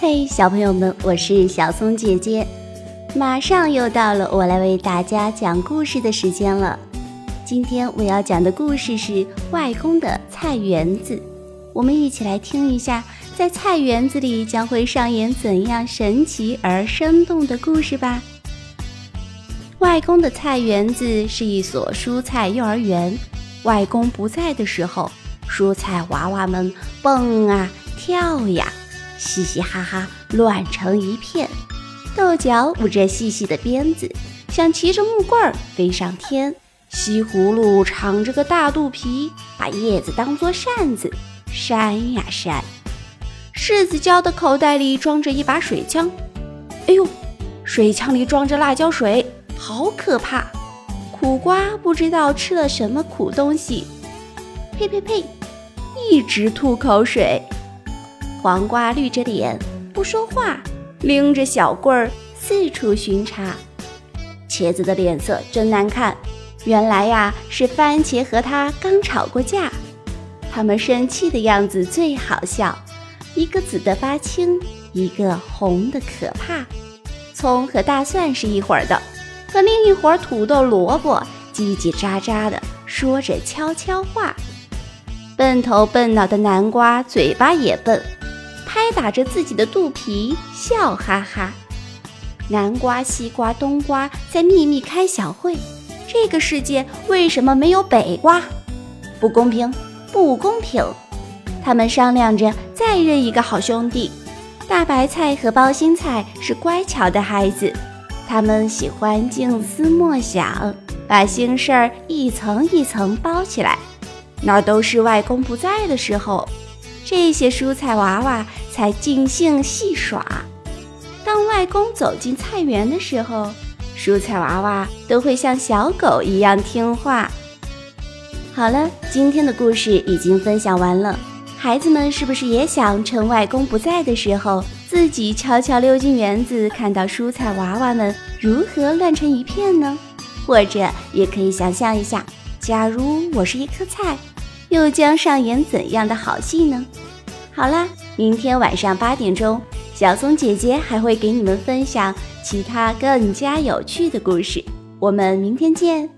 嘿，小朋友们，我是小松姐姐，马上又到了我来为大家讲故事的时间了。今天我要讲的故事是《外公的菜园子》，我们一起来听一下，在菜园子里将会上演怎样神奇而生动的故事吧。外公的菜园子是一所蔬菜幼儿园，外公不在的时候，蔬菜娃娃们蹦啊跳呀。嘻嘻哈哈，乱成一片。豆角捂着细细的鞭子，想骑着木棍儿飞上天。西葫芦敞着个大肚皮，把叶子当作扇子扇呀扇。柿子椒的口袋里装着一把水枪，哎呦，水枪里装着辣椒水，好可怕！苦瓜不知道吃了什么苦东西，呸呸呸，一直吐口水。黄瓜绿着脸不说话，拎着小棍儿四处巡查。茄子的脸色真难看，原来呀是番茄和他刚吵过架。他们生气的样子最好笑，一个紫的发青，一个红的可怕。葱和大蒜是一伙儿的，和另一伙土豆萝卜叽叽喳喳的说着悄悄话。笨头笨脑的南瓜嘴巴也笨。拍打着自己的肚皮，笑哈哈。南瓜、西瓜、冬瓜在秘密开小会。这个世界为什么没有北瓜？不公平，不公平！他们商量着再认一个好兄弟。大白菜和包心菜是乖巧的孩子，他们喜欢静思默想，把心事儿一层一层包起来。那都是外公不在的时候。这些蔬菜娃娃才尽兴戏耍。当外公走进菜园的时候，蔬菜娃娃都会像小狗一样听话。好了，今天的故事已经分享完了。孩子们是不是也想趁外公不在的时候，自己悄悄溜进园子，看到蔬菜娃娃们如何乱成一片呢？或者也可以想象一下，假如我是一颗菜。又将上演怎样的好戏呢？好啦，明天晚上八点钟，小松姐姐还会给你们分享其他更加有趣的故事。我们明天见。